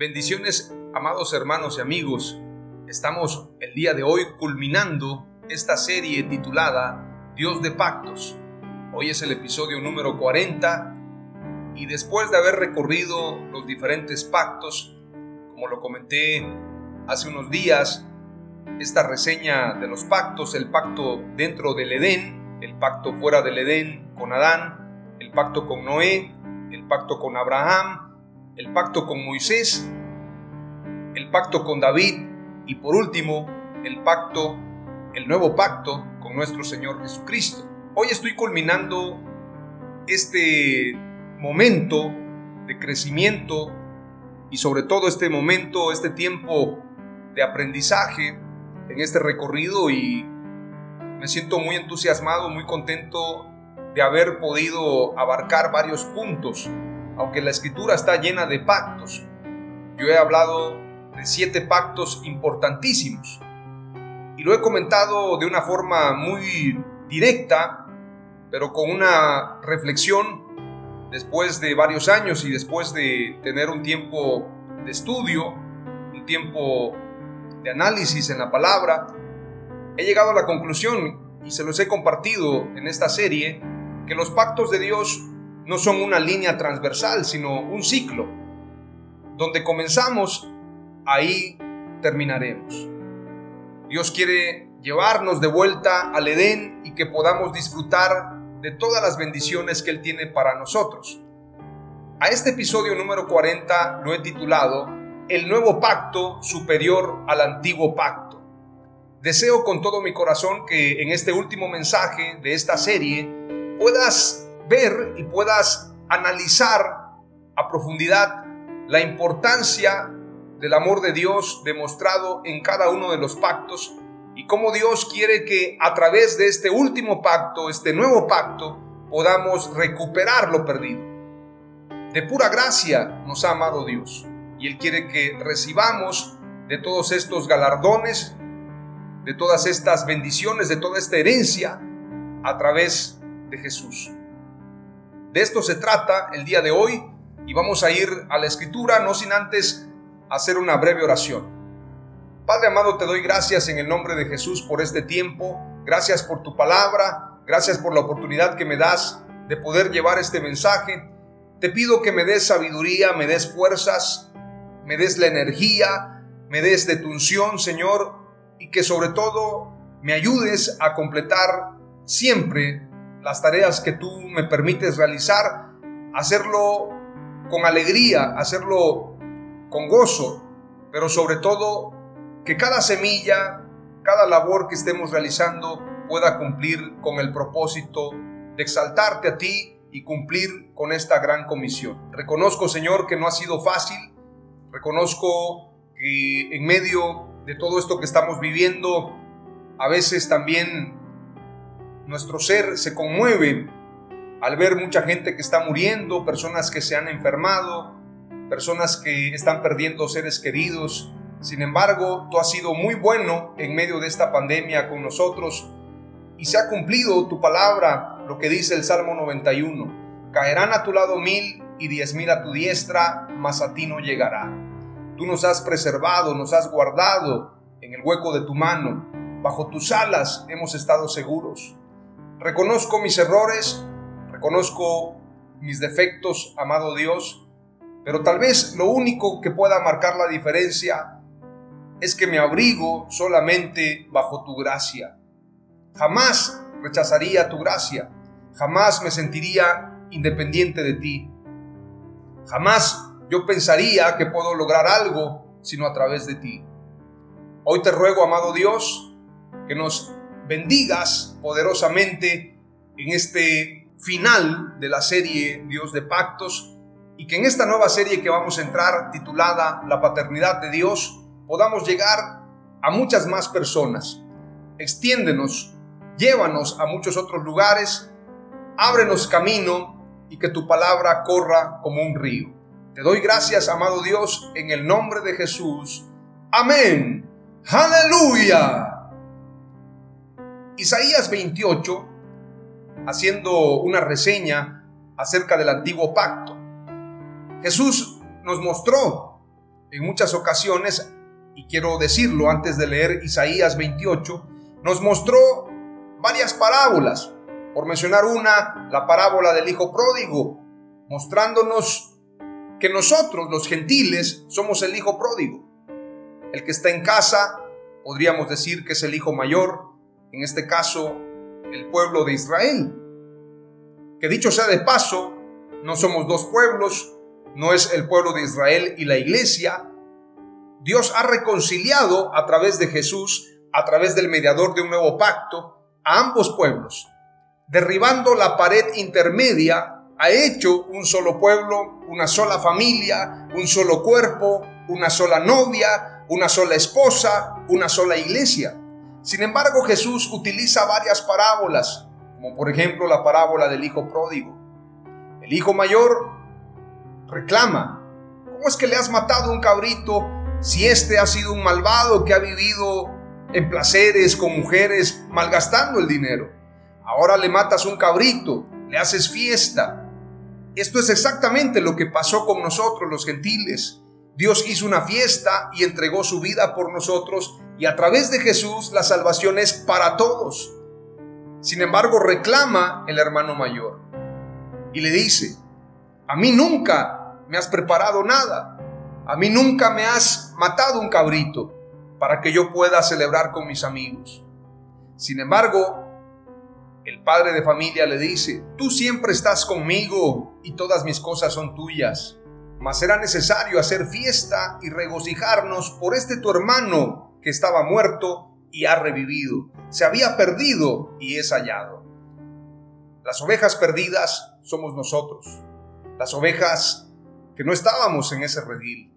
Bendiciones, amados hermanos y amigos. Estamos el día de hoy culminando esta serie titulada Dios de Pactos. Hoy es el episodio número 40 y después de haber recorrido los diferentes pactos, como lo comenté hace unos días, esta reseña de los pactos, el pacto dentro del Edén, el pacto fuera del Edén con Adán, el pacto con Noé, el pacto con Abraham, el pacto con Moisés el pacto con David y por último el pacto, el nuevo pacto con nuestro Señor Jesucristo. Hoy estoy culminando este momento de crecimiento y sobre todo este momento, este tiempo de aprendizaje en este recorrido y me siento muy entusiasmado, muy contento de haber podido abarcar varios puntos, aunque la escritura está llena de pactos. Yo he hablado de siete pactos importantísimos. Y lo he comentado de una forma muy directa, pero con una reflexión después de varios años y después de tener un tiempo de estudio, un tiempo de análisis en la palabra, he llegado a la conclusión, y se los he compartido en esta serie, que los pactos de Dios no son una línea transversal, sino un ciclo, donde comenzamos ahí terminaremos. Dios quiere llevarnos de vuelta al Edén y que podamos disfrutar de todas las bendiciones que Él tiene para nosotros. A este episodio número 40 lo he titulado El nuevo pacto superior al antiguo pacto. Deseo con todo mi corazón que en este último mensaje de esta serie puedas ver y puedas analizar a profundidad la importancia del amor de Dios demostrado en cada uno de los pactos y cómo Dios quiere que a través de este último pacto, este nuevo pacto, podamos recuperar lo perdido. De pura gracia nos ha amado Dios y Él quiere que recibamos de todos estos galardones, de todas estas bendiciones, de toda esta herencia a través de Jesús. De esto se trata el día de hoy y vamos a ir a la escritura, no sin antes hacer una breve oración. Padre amado, te doy gracias en el nombre de Jesús por este tiempo. Gracias por tu palabra. Gracias por la oportunidad que me das de poder llevar este mensaje. Te pido que me des sabiduría, me des fuerzas, me des la energía, me des de Señor, y que sobre todo me ayudes a completar siempre las tareas que tú me permites realizar, hacerlo con alegría, hacerlo con gozo, pero sobre todo que cada semilla, cada labor que estemos realizando pueda cumplir con el propósito de exaltarte a ti y cumplir con esta gran comisión. Reconozco, Señor, que no ha sido fácil, reconozco que en medio de todo esto que estamos viviendo, a veces también nuestro ser se conmueve al ver mucha gente que está muriendo, personas que se han enfermado, personas que están perdiendo seres queridos. Sin embargo, tú has sido muy bueno en medio de esta pandemia con nosotros y se ha cumplido tu palabra, lo que dice el Salmo 91. Caerán a tu lado mil y diez mil a tu diestra, mas a ti no llegará. Tú nos has preservado, nos has guardado en el hueco de tu mano. Bajo tus alas hemos estado seguros. Reconozco mis errores, reconozco mis defectos, amado Dios, pero tal vez lo único que pueda marcar la diferencia es que me abrigo solamente bajo tu gracia. Jamás rechazaría tu gracia, jamás me sentiría independiente de ti. Jamás yo pensaría que puedo lograr algo sino a través de ti. Hoy te ruego, amado Dios, que nos bendigas poderosamente en este final de la serie Dios de Pactos y que en esta nueva serie que vamos a entrar titulada La paternidad de Dios podamos llegar a muchas más personas. Extiéndenos, llévanos a muchos otros lugares, ábrenos camino y que tu palabra corra como un río. Te doy gracias, amado Dios, en el nombre de Jesús. Amén. Aleluya. Isaías 28, haciendo una reseña acerca del antiguo pacto. Jesús nos mostró en muchas ocasiones, y quiero decirlo antes de leer Isaías 28, nos mostró varias parábolas. Por mencionar una, la parábola del Hijo Pródigo, mostrándonos que nosotros, los gentiles, somos el hijo pródigo. El que está en casa, podríamos decir que es el hijo mayor, en este caso, el pueblo de Israel. Que dicho sea de paso, no somos dos pueblos, no es el pueblo de Israel y la iglesia. Dios ha reconciliado a través de Jesús, a través del mediador de un nuevo pacto, a ambos pueblos, derribando la pared intermedia ha hecho un solo pueblo, una sola familia, un solo cuerpo, una sola novia, una sola esposa, una sola iglesia. Sin embargo, Jesús utiliza varias parábolas, como por ejemplo la parábola del hijo pródigo. El hijo mayor reclama, ¿cómo es que le has matado un cabrito si este ha sido un malvado que ha vivido en placeres con mujeres malgastando el dinero? Ahora le matas un cabrito, le haces fiesta, esto es exactamente lo que pasó con nosotros los gentiles. Dios hizo una fiesta y entregó su vida por nosotros y a través de Jesús la salvación es para todos. Sin embargo, reclama el hermano mayor y le dice, a mí nunca me has preparado nada, a mí nunca me has matado un cabrito para que yo pueda celebrar con mis amigos. Sin embargo, el padre de familia le dice, tú siempre estás conmigo y todas mis cosas son tuyas, mas será necesario hacer fiesta y regocijarnos por este tu hermano que estaba muerto y ha revivido, se había perdido y es hallado. Las ovejas perdidas somos nosotros, las ovejas que no estábamos en ese redil.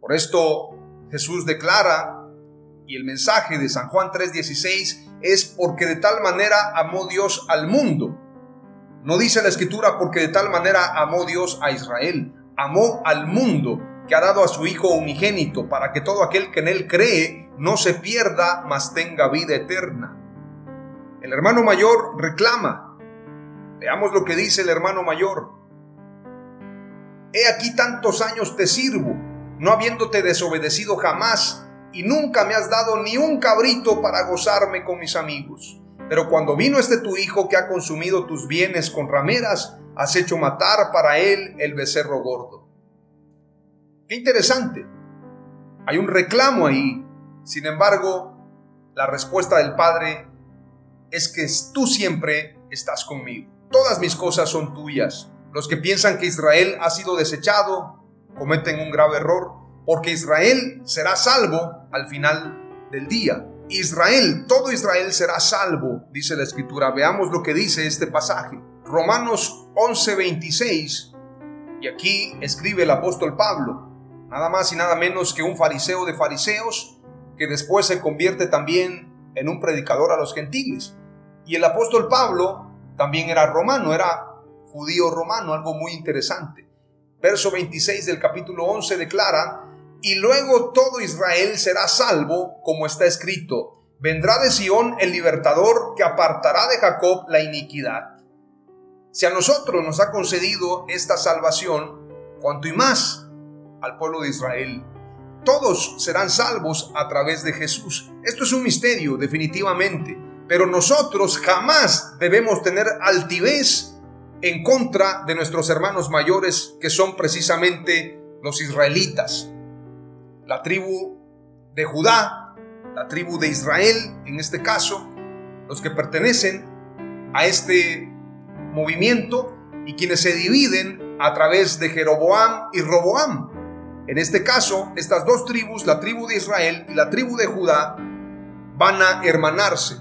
Por esto Jesús declara, y el mensaje de San Juan 3:16 es porque de tal manera amó Dios al mundo. No dice la escritura porque de tal manera amó Dios a Israel. Amó al mundo que ha dado a su Hijo unigénito para que todo aquel que en él cree no se pierda, mas tenga vida eterna. El hermano mayor reclama. Veamos lo que dice el hermano mayor. He aquí tantos años te sirvo, no habiéndote desobedecido jamás y nunca me has dado ni un cabrito para gozarme con mis amigos. Pero cuando vino este tu hijo que ha consumido tus bienes con rameras, has hecho matar para él el becerro gordo. Qué interesante. Hay un reclamo ahí. Sin embargo, la respuesta del Padre es que tú siempre estás conmigo. Todas mis cosas son tuyas. Los que piensan que Israel ha sido desechado cometen un grave error porque Israel será salvo al final del día. Israel, todo Israel será salvo, dice la escritura. Veamos lo que dice este pasaje. Romanos 11:26, y aquí escribe el apóstol Pablo, nada más y nada menos que un fariseo de fariseos, que después se convierte también en un predicador a los gentiles. Y el apóstol Pablo también era romano, era judío romano, algo muy interesante. Verso 26 del capítulo 11 declara, y luego todo Israel será salvo, como está escrito, vendrá de Sión el libertador que apartará de Jacob la iniquidad. Si a nosotros nos ha concedido esta salvación, cuanto y más al pueblo de Israel. todos serán salvos a través de Jesús. Esto es un misterio, definitivamente, pero nosotros jamás debemos tener altivez en contra de nuestros hermanos mayores, que son precisamente los israelitas. La tribu de Judá, la tribu de Israel, en este caso, los que pertenecen a este movimiento y quienes se dividen a través de Jeroboam y Roboam. En este caso, estas dos tribus, la tribu de Israel y la tribu de Judá, van a hermanarse.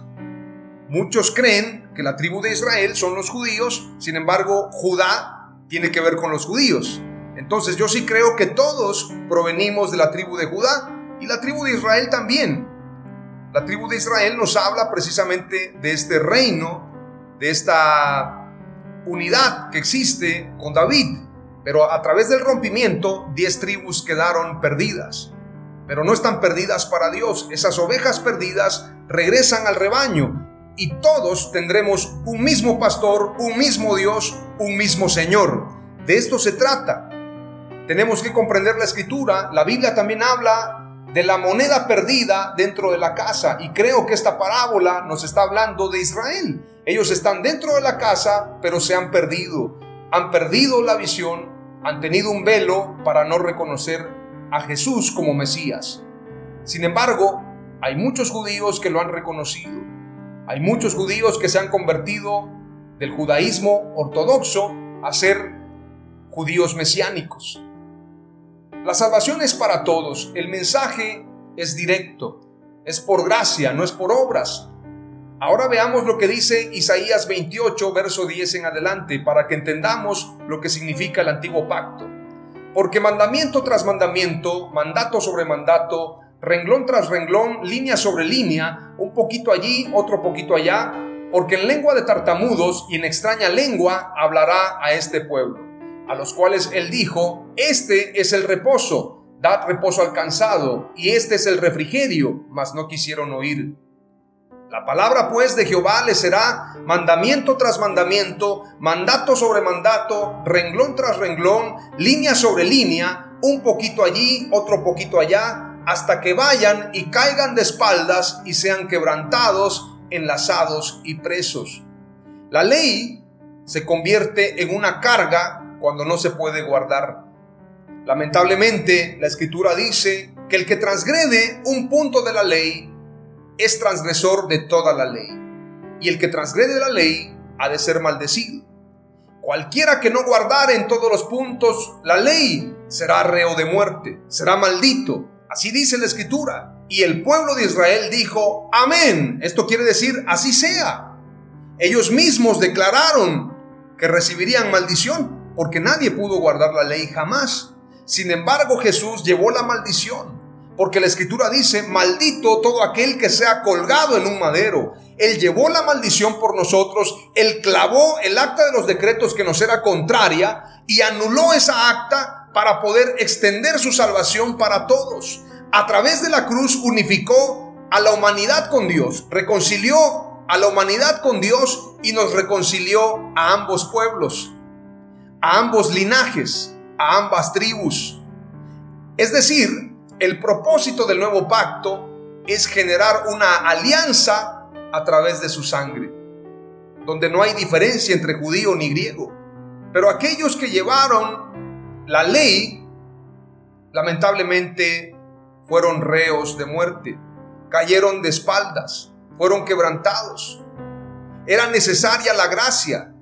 Muchos creen que la tribu de Israel son los judíos, sin embargo, Judá tiene que ver con los judíos. Entonces yo sí creo que todos provenimos de la tribu de Judá y la tribu de Israel también. La tribu de Israel nos habla precisamente de este reino, de esta unidad que existe con David. Pero a través del rompimiento, diez tribus quedaron perdidas. Pero no están perdidas para Dios. Esas ovejas perdidas regresan al rebaño y todos tendremos un mismo pastor, un mismo Dios, un mismo Señor. De esto se trata. Tenemos que comprender la escritura. La Biblia también habla de la moneda perdida dentro de la casa. Y creo que esta parábola nos está hablando de Israel. Ellos están dentro de la casa, pero se han perdido. Han perdido la visión, han tenido un velo para no reconocer a Jesús como Mesías. Sin embargo, hay muchos judíos que lo han reconocido. Hay muchos judíos que se han convertido del judaísmo ortodoxo a ser judíos mesiánicos. La salvación es para todos. El mensaje es directo. Es por gracia, no es por obras. Ahora veamos lo que dice Isaías 28, verso 10 en adelante, para que entendamos lo que significa el antiguo pacto. Porque mandamiento tras mandamiento, mandato sobre mandato, renglón tras renglón, línea sobre línea, un poquito allí, otro poquito allá, porque en lengua de tartamudos y en extraña lengua hablará a este pueblo a los cuales él dijo, este es el reposo, dad reposo al cansado, y este es el refrigerio, mas no quisieron oír. La palabra pues de Jehová les será mandamiento tras mandamiento, mandato sobre mandato, renglón tras renglón, línea sobre línea, un poquito allí, otro poquito allá, hasta que vayan y caigan de espaldas y sean quebrantados, enlazados y presos. La ley se convierte en una carga cuando no se puede guardar. Lamentablemente, la escritura dice que el que transgrede un punto de la ley es transgresor de toda la ley. Y el que transgrede la ley ha de ser maldecido. Cualquiera que no guardare en todos los puntos la ley será reo de muerte, será maldito. Así dice la escritura. Y el pueblo de Israel dijo, amén. Esto quiere decir, así sea. Ellos mismos declararon que recibirían maldición porque nadie pudo guardar la ley jamás. Sin embargo, Jesús llevó la maldición, porque la escritura dice, maldito todo aquel que sea colgado en un madero. Él llevó la maldición por nosotros, él clavó el acta de los decretos que nos era contraria y anuló esa acta para poder extender su salvación para todos. A través de la cruz unificó a la humanidad con Dios, reconcilió a la humanidad con Dios y nos reconcilió a ambos pueblos a ambos linajes, a ambas tribus. Es decir, el propósito del nuevo pacto es generar una alianza a través de su sangre, donde no hay diferencia entre judío ni griego. Pero aquellos que llevaron la ley, lamentablemente, fueron reos de muerte, cayeron de espaldas, fueron quebrantados. Era necesaria la gracia,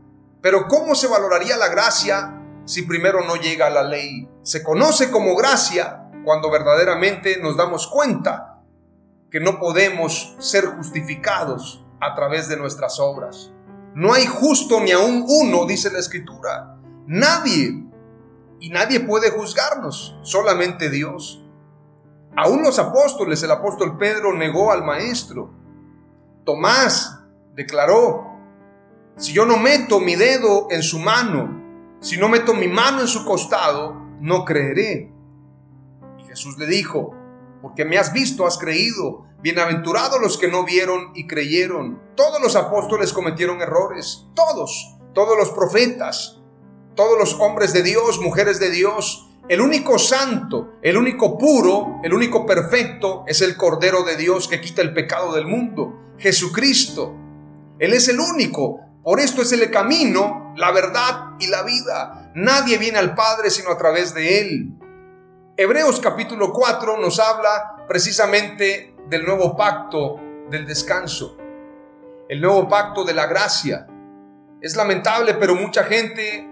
pero ¿cómo se valoraría la gracia si primero no llega la ley? Se conoce como gracia cuando verdaderamente nos damos cuenta que no podemos ser justificados a través de nuestras obras. No hay justo ni aún uno, dice la escritura. Nadie. Y nadie puede juzgarnos, solamente Dios. Aún los apóstoles, el apóstol Pedro negó al maestro. Tomás declaró, si yo no meto mi dedo en su mano, si no meto mi mano en su costado, no creeré. Jesús le dijo, porque me has visto, has creído. Bienaventurados los que no vieron y creyeron. Todos los apóstoles cometieron errores, todos, todos los profetas, todos los hombres de Dios, mujeres de Dios, El único santo, el único puro, el único perfecto es el Cordero de Dios que quita el pecado del mundo, Jesucristo. Él es el único. Por esto es el camino, la verdad y la vida. Nadie viene al Padre sino a través de Él. Hebreos capítulo 4 nos habla precisamente del nuevo pacto del descanso, el nuevo pacto de la gracia. Es lamentable, pero mucha gente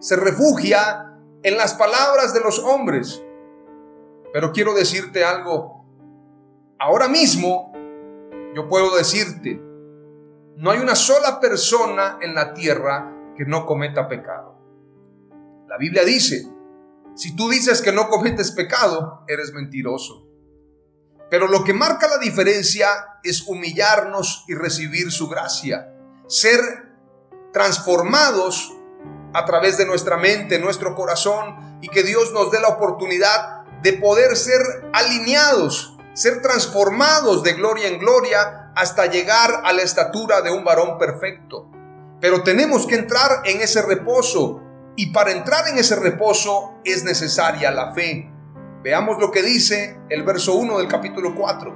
se refugia en las palabras de los hombres. Pero quiero decirte algo. Ahora mismo yo puedo decirte, no hay una sola persona en la tierra que no cometa pecado. La Biblia dice, si tú dices que no cometes pecado, eres mentiroso. Pero lo que marca la diferencia es humillarnos y recibir su gracia, ser transformados a través de nuestra mente, nuestro corazón, y que Dios nos dé la oportunidad de poder ser alineados, ser transformados de gloria en gloria hasta llegar a la estatura de un varón perfecto. Pero tenemos que entrar en ese reposo, y para entrar en ese reposo es necesaria la fe. Veamos lo que dice el verso 1 del capítulo 4.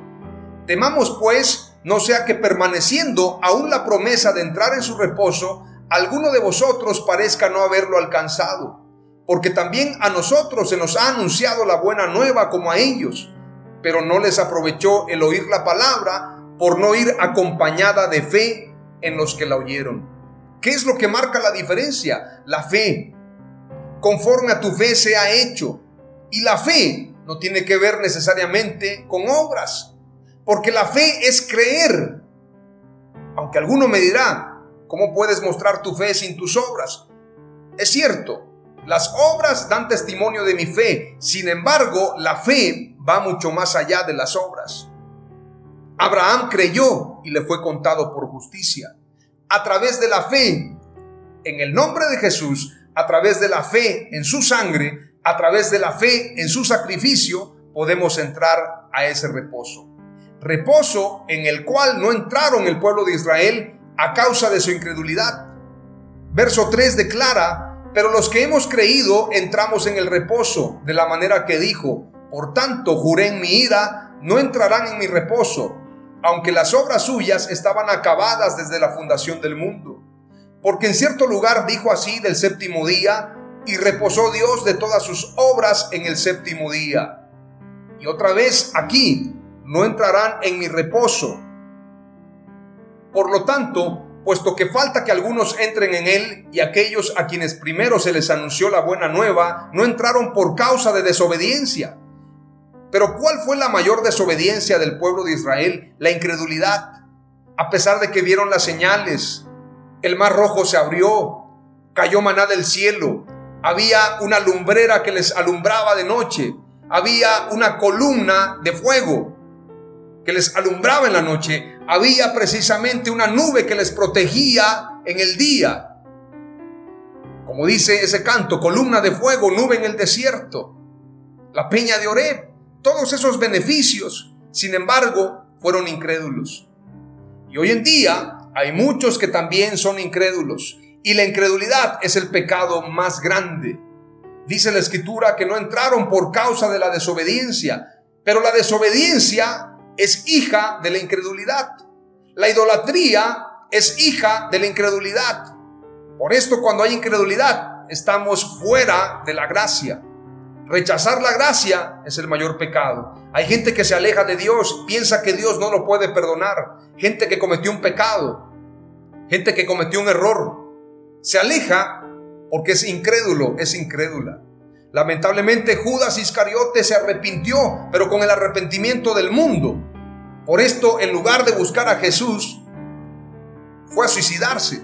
Temamos pues, no sea que permaneciendo aún la promesa de entrar en su reposo, alguno de vosotros parezca no haberlo alcanzado, porque también a nosotros se nos ha anunciado la buena nueva como a ellos, pero no les aprovechó el oír la palabra por no ir acompañada de fe en los que la oyeron. ¿Qué es lo que marca la diferencia? La fe. Conforme a tu fe se ha hecho. Y la fe no tiene que ver necesariamente con obras, porque la fe es creer. Aunque alguno me dirá, ¿Cómo puedes mostrar tu fe sin tus obras? Es cierto, las obras dan testimonio de mi fe, sin embargo, la fe va mucho más allá de las obras. Abraham creyó y le fue contado por justicia. A través de la fe en el nombre de Jesús, a través de la fe en su sangre, a través de la fe en su sacrificio, podemos entrar a ese reposo. Reposo en el cual no entraron el pueblo de Israel a causa de su incredulidad. Verso 3 declara, pero los que hemos creído entramos en el reposo, de la manera que dijo, por tanto juré en mi ira, no entrarán en mi reposo, aunque las obras suyas estaban acabadas desde la fundación del mundo. Porque en cierto lugar dijo así del séptimo día, y reposó Dios de todas sus obras en el séptimo día. Y otra vez aquí, no entrarán en mi reposo, por lo tanto, puesto que falta que algunos entren en él y aquellos a quienes primero se les anunció la buena nueva no entraron por causa de desobediencia. Pero ¿cuál fue la mayor desobediencia del pueblo de Israel? La incredulidad. A pesar de que vieron las señales, el mar rojo se abrió, cayó maná del cielo, había una lumbrera que les alumbraba de noche, había una columna de fuego que les alumbraba en la noche, había precisamente una nube que les protegía en el día. Como dice ese canto, columna de fuego, nube en el desierto, la peña de Oreb, todos esos beneficios, sin embargo, fueron incrédulos. Y hoy en día hay muchos que también son incrédulos. Y la incredulidad es el pecado más grande. Dice la escritura que no entraron por causa de la desobediencia, pero la desobediencia es hija de la incredulidad. La idolatría es hija de la incredulidad. Por esto cuando hay incredulidad estamos fuera de la gracia. Rechazar la gracia es el mayor pecado. Hay gente que se aleja de Dios, piensa que Dios no lo puede perdonar. Gente que cometió un pecado, gente que cometió un error. Se aleja porque es incrédulo, es incrédula. Lamentablemente Judas Iscariote se arrepintió, pero con el arrepentimiento del mundo. Por esto, en lugar de buscar a Jesús, fue a suicidarse.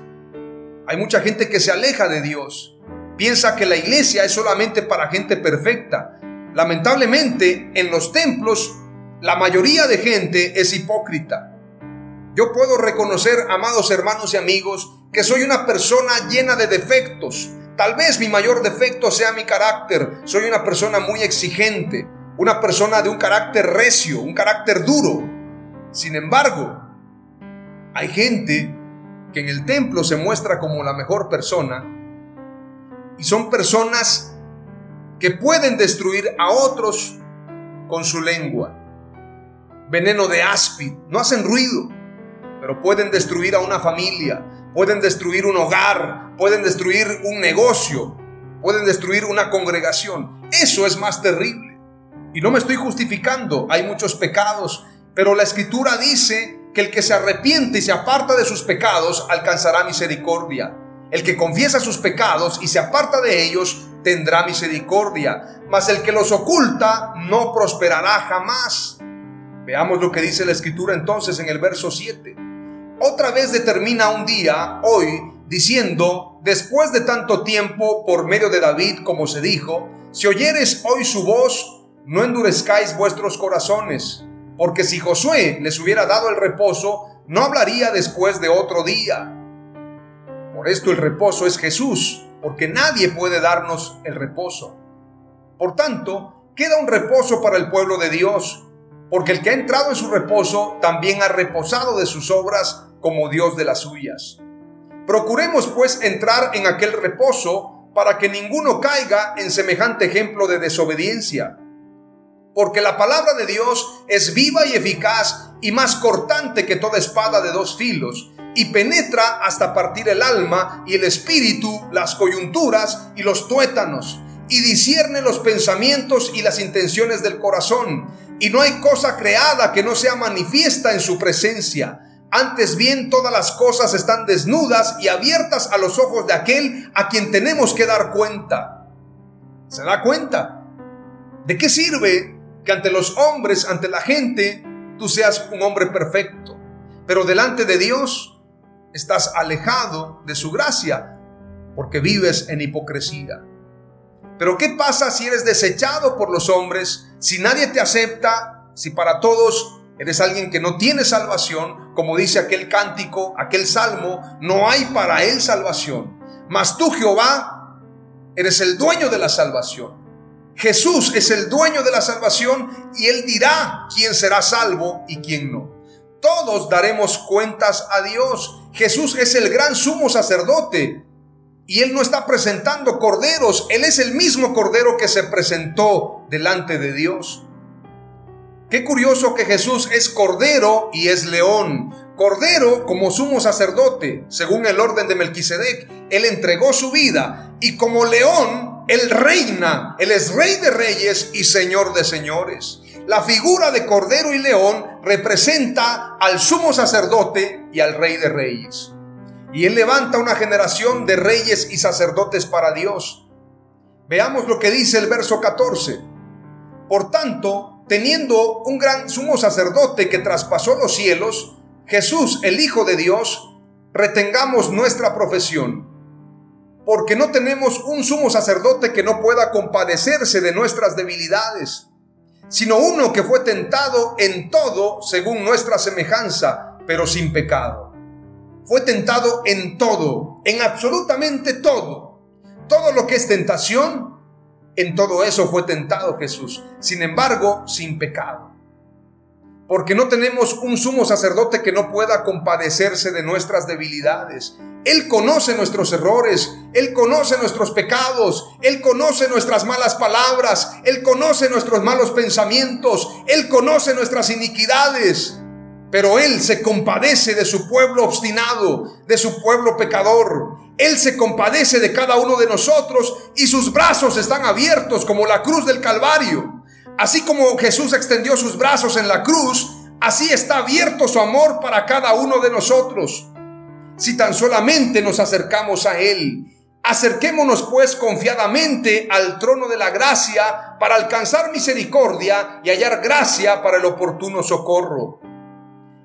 Hay mucha gente que se aleja de Dios. Piensa que la iglesia es solamente para gente perfecta. Lamentablemente, en los templos, la mayoría de gente es hipócrita. Yo puedo reconocer, amados hermanos y amigos, que soy una persona llena de defectos. Tal vez mi mayor defecto sea mi carácter. Soy una persona muy exigente, una persona de un carácter recio, un carácter duro. Sin embargo, hay gente que en el templo se muestra como la mejor persona y son personas que pueden destruir a otros con su lengua. Veneno de áspid, no hacen ruido, pero pueden destruir a una familia, pueden destruir un hogar, pueden destruir un negocio, pueden destruir una congregación. Eso es más terrible. Y no me estoy justificando, hay muchos pecados, pero la escritura dice que el que se arrepiente y se aparta de sus pecados alcanzará misericordia. El que confiesa sus pecados y se aparta de ellos tendrá misericordia, mas el que los oculta no prosperará jamás. Veamos lo que dice la escritura entonces en el verso 7. Otra vez determina un día, hoy, diciendo, después de tanto tiempo, por medio de David, como se dijo, si oyeres hoy su voz, no endurezcáis vuestros corazones porque si Josué les hubiera dado el reposo, no hablaría después de otro día. Por esto el reposo es Jesús, porque nadie puede darnos el reposo. Por tanto, queda un reposo para el pueblo de Dios, porque el que ha entrado en su reposo también ha reposado de sus obras como Dios de las suyas. Procuremos pues entrar en aquel reposo para que ninguno caiga en semejante ejemplo de desobediencia porque la palabra de Dios es viva y eficaz y más cortante que toda espada de dos filos, y penetra hasta partir el alma y el espíritu, las coyunturas y los tuétanos, y discierne los pensamientos y las intenciones del corazón, y no hay cosa creada que no sea manifiesta en su presencia. Antes bien, todas las cosas están desnudas y abiertas a los ojos de aquel a quien tenemos que dar cuenta. ¿Se da cuenta? ¿De qué sirve que ante los hombres, ante la gente, tú seas un hombre perfecto. Pero delante de Dios estás alejado de su gracia porque vives en hipocresía. Pero ¿qué pasa si eres desechado por los hombres, si nadie te acepta, si para todos eres alguien que no tiene salvación, como dice aquel cántico, aquel salmo, no hay para él salvación. Mas tú, Jehová, eres el dueño de la salvación. Jesús es el dueño de la salvación y Él dirá quién será salvo y quién no. Todos daremos cuentas a Dios. Jesús es el gran sumo sacerdote y Él no está presentando corderos, Él es el mismo cordero que se presentó delante de Dios. Qué curioso que Jesús es cordero y es león. Cordero como sumo sacerdote, según el orden de Melquisedec, Él entregó su vida y como león él reina, Él es rey de reyes y señor de señores. La figura de Cordero y León representa al sumo sacerdote y al rey de reyes. Y Él levanta una generación de reyes y sacerdotes para Dios. Veamos lo que dice el verso 14. Por tanto, teniendo un gran sumo sacerdote que traspasó los cielos, Jesús, el Hijo de Dios, retengamos nuestra profesión porque no tenemos un sumo sacerdote que no pueda compadecerse de nuestras debilidades, sino uno que fue tentado en todo según nuestra semejanza, pero sin pecado. Fue tentado en todo, en absolutamente todo. Todo lo que es tentación, en todo eso fue tentado Jesús, sin embargo, sin pecado porque no tenemos un sumo sacerdote que no pueda compadecerse de nuestras debilidades. Él conoce nuestros errores, Él conoce nuestros pecados, Él conoce nuestras malas palabras, Él conoce nuestros malos pensamientos, Él conoce nuestras iniquidades. Pero Él se compadece de su pueblo obstinado, de su pueblo pecador. Él se compadece de cada uno de nosotros y sus brazos están abiertos como la cruz del Calvario. Así como Jesús extendió sus brazos en la cruz, así está abierto su amor para cada uno de nosotros. Si tan solamente nos acercamos a Él, acerquémonos pues confiadamente al trono de la gracia para alcanzar misericordia y hallar gracia para el oportuno socorro.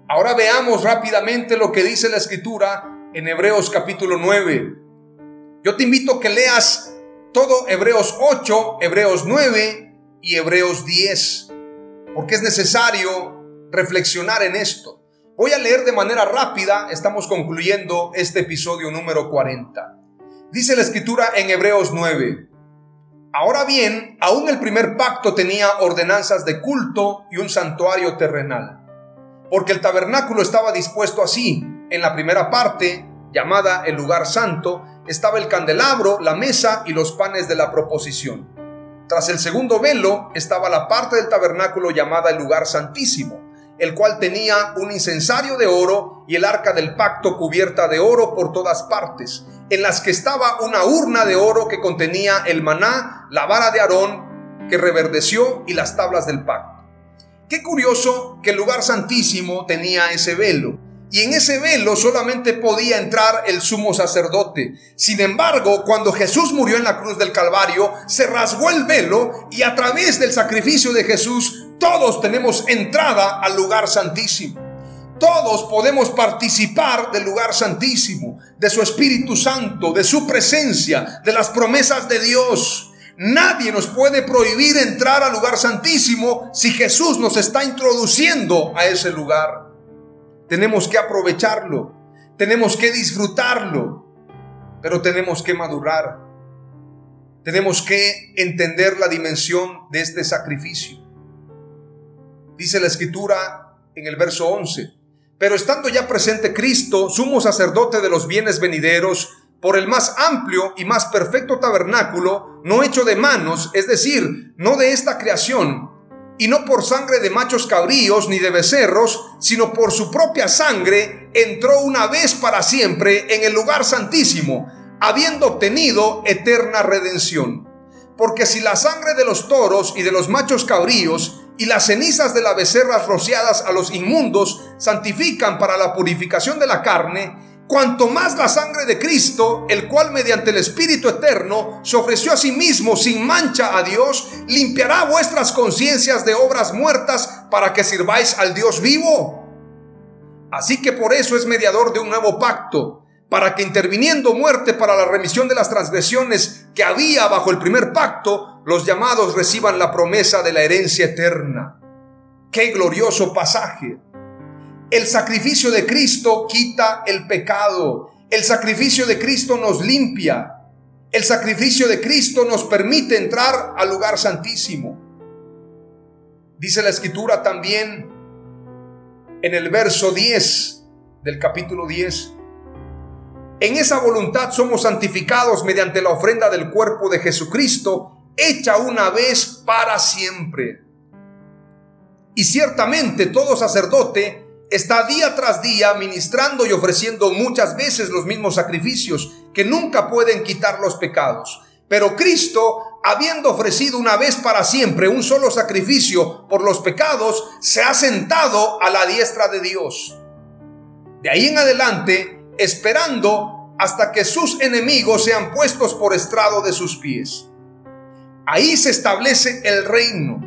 Ahora veamos rápidamente lo que dice la escritura en Hebreos capítulo 9. Yo te invito a que leas todo Hebreos 8, Hebreos 9 y Hebreos 10, porque es necesario reflexionar en esto. Voy a leer de manera rápida, estamos concluyendo este episodio número 40. Dice la escritura en Hebreos 9, Ahora bien, aún el primer pacto tenía ordenanzas de culto y un santuario terrenal, porque el tabernáculo estaba dispuesto así. En la primera parte, llamada el lugar santo, estaba el candelabro, la mesa y los panes de la proposición Tras el segundo velo estaba la parte del tabernáculo llamada el lugar santísimo, el cual tenía un incensario de oro y el arca del pacto cubierta de oro por todas partes, en las que estaba una urna de oro que contenía el maná, la vara de Aarón que reverdeció y las tablas del pacto. Qué curioso que el lugar santísimo tenía ese velo y en ese velo solamente podía entrar el sumo sacerdote. Sin embargo, cuando Jesús murió en la cruz del Calvario, se rasgó el velo y a través del sacrificio de Jesús todos tenemos entrada al lugar santísimo. Todos podemos participar del lugar santísimo, de su Espíritu Santo, de su presencia, de las promesas de Dios. Nadie nos puede prohibir entrar al lugar santísimo si Jesús nos está introduciendo a ese lugar. Tenemos que aprovecharlo, tenemos que disfrutarlo, pero tenemos que madurar. Tenemos que entender la dimensión de este sacrificio. Dice la escritura en el verso 11, pero estando ya presente Cristo, sumo sacerdote de los bienes venideros, por el más amplio y más perfecto tabernáculo, no hecho de manos, es decir, no de esta creación, y no por sangre de machos cabríos ni de becerros, sino por su propia sangre, entró una vez para siempre en el lugar santísimo, habiendo obtenido eterna redención. Porque si la sangre de los toros y de los machos cabríos y las cenizas de las becerras rociadas a los inmundos santifican para la purificación de la carne, cuanto más la sangre de Cristo, el cual mediante el Espíritu Eterno se ofreció a sí mismo sin mancha a Dios, limpiará vuestras conciencias de obras muertas para que sirváis al Dios vivo. Así que por eso es mediador de un nuevo pacto, para que interviniendo muerte para la remisión de las transgresiones que había bajo el primer pacto, los llamados reciban la promesa de la herencia eterna. Qué glorioso pasaje. El sacrificio de Cristo quita el pecado. El sacrificio de Cristo nos limpia. El sacrificio de Cristo nos permite entrar al lugar santísimo. Dice la escritura también en el verso 10 del capítulo 10. En esa voluntad somos santificados mediante la ofrenda del cuerpo de Jesucristo, hecha una vez para siempre. Y ciertamente todo sacerdote está día tras día ministrando y ofreciendo muchas veces los mismos sacrificios que nunca pueden quitar los pecados. Pero Cristo, habiendo ofrecido una vez para siempre un solo sacrificio por los pecados, se ha sentado a la diestra de Dios. De ahí en adelante, esperando hasta que sus enemigos sean puestos por estrado de sus pies. Ahí se establece el reino.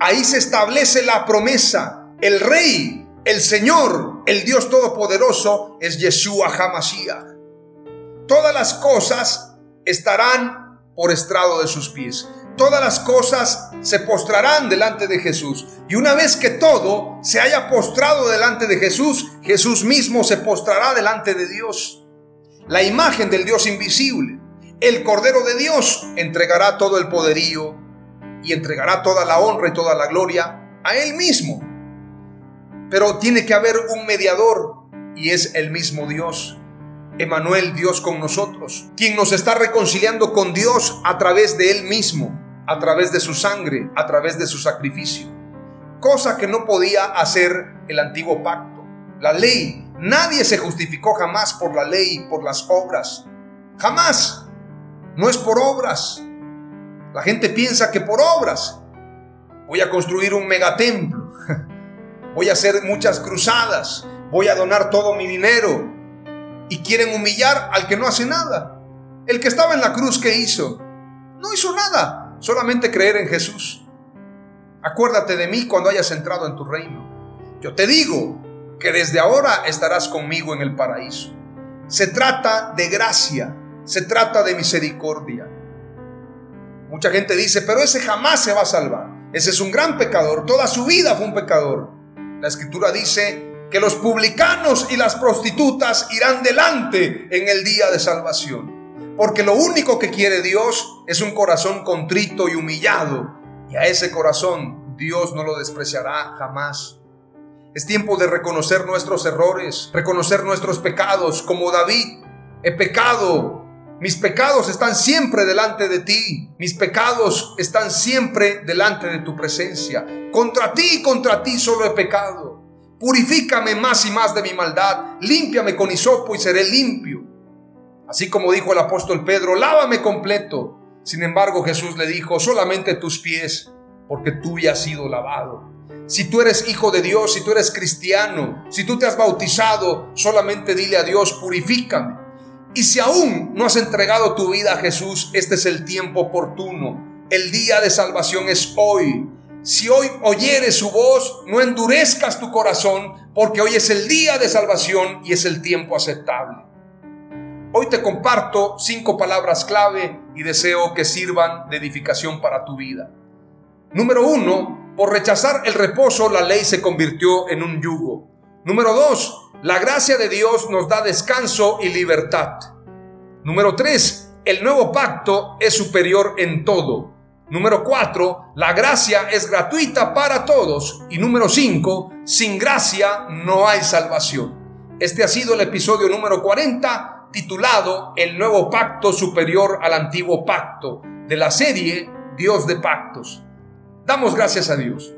Ahí se establece la promesa. El rey el Señor, el Dios Todopoderoso, es Yeshua HaMashiach. Todas las cosas estarán por estrado de sus pies. Todas las cosas se postrarán delante de Jesús. Y una vez que todo se haya postrado delante de Jesús, Jesús mismo se postrará delante de Dios. La imagen del Dios invisible, el Cordero de Dios, entregará todo el poderío y entregará toda la honra y toda la gloria a Él mismo. Pero tiene que haber un mediador y es el mismo Dios. Emanuel, Dios con nosotros, quien nos está reconciliando con Dios a través de Él mismo, a través de su sangre, a través de su sacrificio. Cosa que no podía hacer el antiguo pacto. La ley, nadie se justificó jamás por la ley, por las obras. Jamás. No es por obras. La gente piensa que por obras voy a construir un megatemplo voy a hacer muchas cruzadas, voy a donar todo mi dinero. Y quieren humillar al que no hace nada. El que estaba en la cruz, ¿qué hizo? No hizo nada, solamente creer en Jesús. Acuérdate de mí cuando hayas entrado en tu reino. Yo te digo que desde ahora estarás conmigo en el paraíso. Se trata de gracia, se trata de misericordia. Mucha gente dice, pero ese jamás se va a salvar. Ese es un gran pecador, toda su vida fue un pecador. La escritura dice que los publicanos y las prostitutas irán delante en el día de salvación. Porque lo único que quiere Dios es un corazón contrito y humillado. Y a ese corazón Dios no lo despreciará jamás. Es tiempo de reconocer nuestros errores, reconocer nuestros pecados, como David. He pecado Mis pecados están siempre delante de ti. Mis pecados están siempre delante de tu presencia. Contra ti contra ti solo he pecado. Purifícame más y más de mi maldad. Límpiame con hisopo y seré limpio. Así como dijo el apóstol Pedro, lávame completo. Sin embargo, Jesús le dijo, solamente tus pies, porque tú ya has sido lavado. Si tú eres hijo de Dios, si tú eres cristiano, si tú te has bautizado, solamente dile a Dios, purifícame. Y si aún no has entregado tu vida a Jesús, este es el tiempo oportuno. El día de salvación es hoy. Si hoy oyeres su voz, no endurezcas tu corazón, porque hoy es el día de salvación y es el tiempo aceptable. Hoy te comparto cinco palabras clave y deseo que sirvan de edificación para tu vida. Número uno, por rechazar el reposo, la ley se convirtió en un yugo. Número dos, la gracia de Dios nos da descanso y libertad. Número tres, el nuevo pacto es superior en todo. Número cuatro, la gracia es gratuita para todos. Y número cinco, sin gracia no hay salvación. Este ha sido el episodio número 40 titulado El nuevo pacto superior al antiguo pacto de la serie Dios de pactos. Damos gracias a Dios.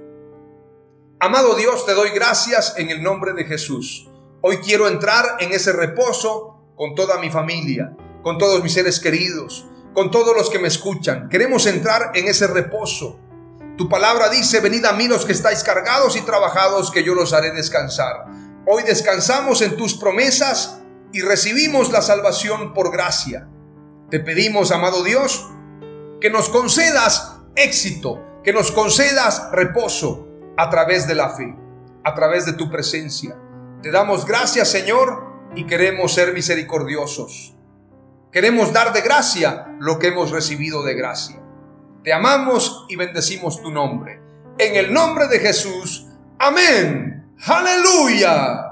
Amado Dios, te doy gracias en el nombre de Jesús. Hoy quiero entrar en ese reposo con toda mi familia, con todos mis seres queridos, con todos los que me escuchan. Queremos entrar en ese reposo. Tu palabra dice, venid a mí los que estáis cargados y trabajados, que yo los haré descansar. Hoy descansamos en tus promesas y recibimos la salvación por gracia. Te pedimos, amado Dios, que nos concedas éxito, que nos concedas reposo a través de la fe, a través de tu presencia. Te damos gracias, Señor, y queremos ser misericordiosos. Queremos dar de gracia lo que hemos recibido de gracia. Te amamos y bendecimos tu nombre. En el nombre de Jesús. Amén. Aleluya.